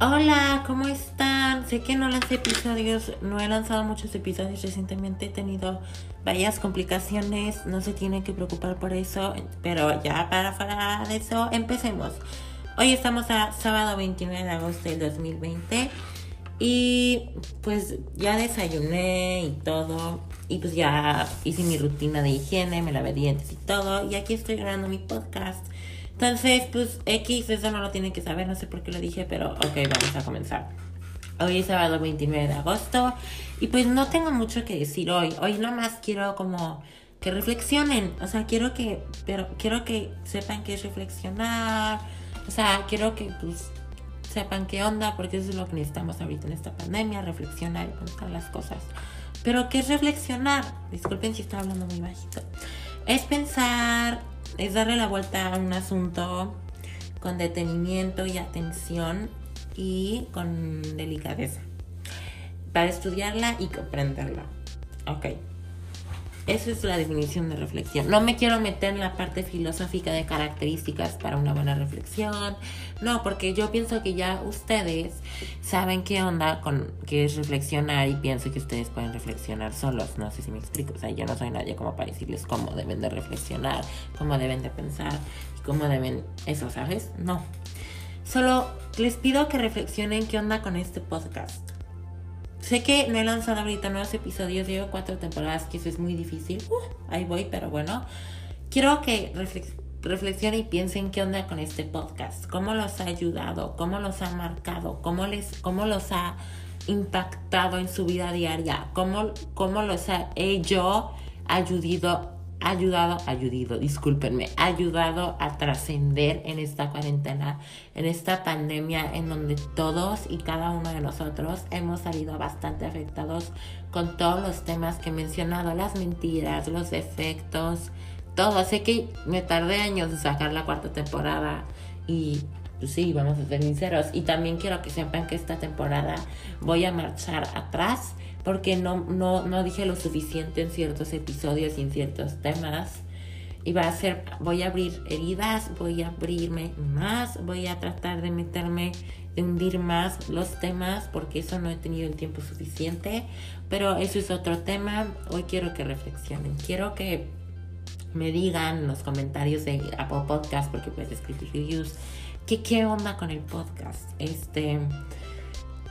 Hola, ¿cómo están? Sé que no lancé episodios, no he lanzado muchos episodios recientemente, he tenido varias complicaciones, no se tienen que preocupar por eso, pero ya para fuera de eso, empecemos. Hoy estamos a sábado 29 de agosto del 2020 y pues ya desayuné y todo y pues ya hice mi rutina de higiene, me lavé dientes y todo y aquí estoy grabando mi podcast. Entonces, pues X, eso no lo tienen que saber, no sé por qué lo dije, pero ok, vamos a comenzar. Hoy es sábado 29 de agosto y pues no tengo mucho que decir hoy. Hoy nomás quiero como que reflexionen, o sea, quiero que, pero quiero que sepan que es reflexionar, o sea, quiero que pues sepan qué onda, porque eso es lo que necesitamos ahorita en esta pandemia, reflexionar y pensar las cosas. Pero ¿qué es reflexionar? Disculpen si estoy hablando muy bajito. Es pensar es darle la vuelta a un asunto con detenimiento y atención y con delicadeza para estudiarla y comprenderla. Ok. Esa es la definición de reflexión. No me quiero meter en la parte filosófica de características para una buena reflexión. No, porque yo pienso que ya ustedes saben qué onda con qué es reflexionar y pienso que ustedes pueden reflexionar solos. No sé si me explico. O sea, yo no soy nadie como para decirles cómo deben de reflexionar, cómo deben de pensar y cómo deben eso, ¿sabes? No. Solo les pido que reflexionen qué onda con este podcast. Sé que no he lanzado ahorita nuevos episodios, llevo cuatro temporadas, que eso es muy difícil. Uh, ahí voy, pero bueno. Quiero que reflexionen y piensen qué onda con este podcast, cómo los ha ayudado, cómo los ha marcado, cómo, les, cómo los ha impactado en su vida diaria, cómo, cómo los ha yo ayudado, ayudado, ayudado, discúlpenme, ayudado a trascender en esta cuarentena, en esta pandemia en donde todos y cada uno de nosotros hemos salido bastante afectados con todos los temas que he mencionado, las mentiras, los defectos, todo. Sé que me tardé años en sacar la cuarta temporada y pues sí, vamos a ser sinceros. Y también quiero que sepan que esta temporada voy a marchar atrás porque no, no, no dije lo suficiente en ciertos episodios y en ciertos temas. Y va a ser, voy a abrir heridas, voy a abrirme más, voy a tratar de meterme, de hundir más los temas, porque eso no he tenido el tiempo suficiente. Pero eso es otro tema. Hoy quiero que reflexionen. Quiero que me digan en los comentarios de Apple Podcast, porque puedes escribir reviews, que qué onda con el podcast. Este,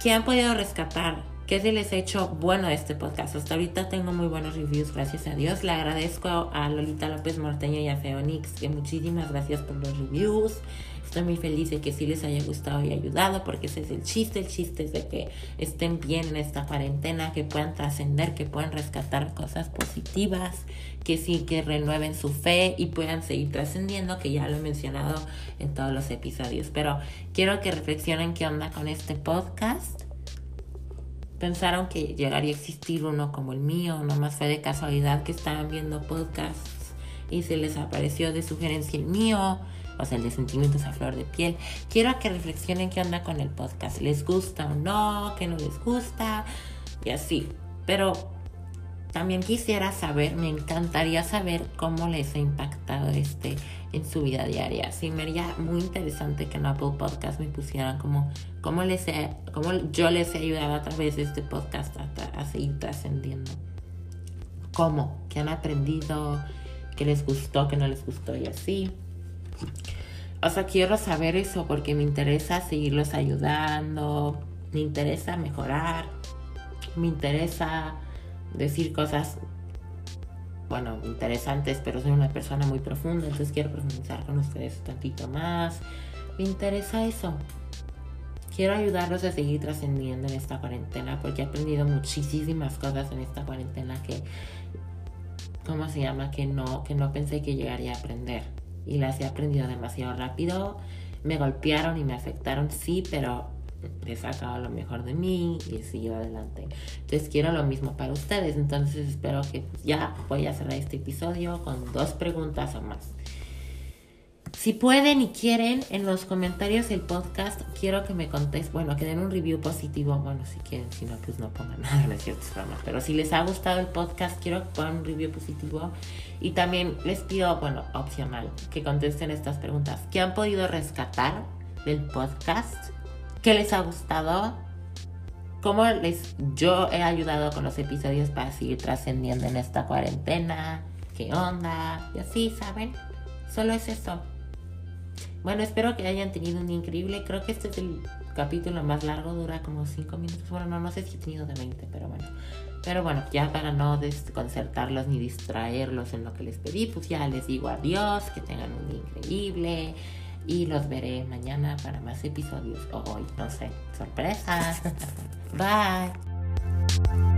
que han podido rescatar ¿Qué se les ha hecho bueno este podcast? Hasta ahorita tengo muy buenos reviews, gracias a Dios. Le agradezco a Lolita López Morteño y a Feonix, que muchísimas gracias por los reviews. Estoy muy feliz de que sí les haya gustado y ayudado, porque ese es el chiste. El chiste es de que estén bien en esta cuarentena, que puedan trascender, que puedan rescatar cosas positivas, que sí, que renueven su fe y puedan seguir trascendiendo, que ya lo he mencionado en todos los episodios. Pero quiero que reflexionen qué onda con este podcast pensaron que llegaría a existir uno como el mío, nomás fue de casualidad que estaban viendo podcasts y se les apareció de sugerencia el mío, o sea, el de sentimientos a flor de piel. Quiero que reflexionen qué onda con el podcast, les gusta o no, qué no les gusta, y así. Pero también quisiera saber, me encantaría saber cómo les ha impactado este en su vida diaria. Sí, me haría muy interesante que en Apple Podcast me pusieran como cómo, les he, cómo yo les he ayudado a través de este podcast a, a seguir trascendiendo. ¿Cómo? ¿Qué han aprendido? ¿Qué les gustó? ¿Qué no les gustó? Y así. O sea, quiero saber eso porque me interesa seguirlos ayudando, me interesa mejorar, me interesa decir cosas bueno, interesantes, pero soy una persona muy profunda, entonces quiero profundizar con ustedes un tantito más. Me interesa eso. Quiero ayudarlos a seguir trascendiendo en esta cuarentena porque he aprendido muchísimas cosas en esta cuarentena que, ¿cómo se llama? Que no, que no pensé que llegaría a aprender. Y las he aprendido demasiado rápido. Me golpearon y me afectaron, sí, pero he sacado lo mejor de mí y seguido adelante. Entonces quiero lo mismo para ustedes. Entonces espero que ya voy a cerrar este episodio con dos preguntas o más. Si pueden y quieren, en los comentarios del podcast quiero que me contesten, bueno, que den un review positivo, bueno, si quieren, si no, pues no pongan nada, no es cierto, pero si les ha gustado el podcast, quiero que pongan un review positivo y también les pido, bueno, opcional, que contesten estas preguntas. ¿Qué han podido rescatar del podcast? Qué les ha gustado, cómo les yo he ayudado con los episodios para seguir trascendiendo en esta cuarentena, qué onda, y así, ¿saben? Solo es eso. Bueno, espero que hayan tenido un increíble. Creo que este es el capítulo más largo, dura como 5 minutos. Bueno, no, no sé si he tenido de 20, pero bueno. Pero bueno, ya para no desconcertarlos ni distraerlos en lo que les pedí, pues ya les digo adiós, que tengan un increíble. Y los veré mañana para más episodios. O hoy, no sé. Sorpresa. Bye.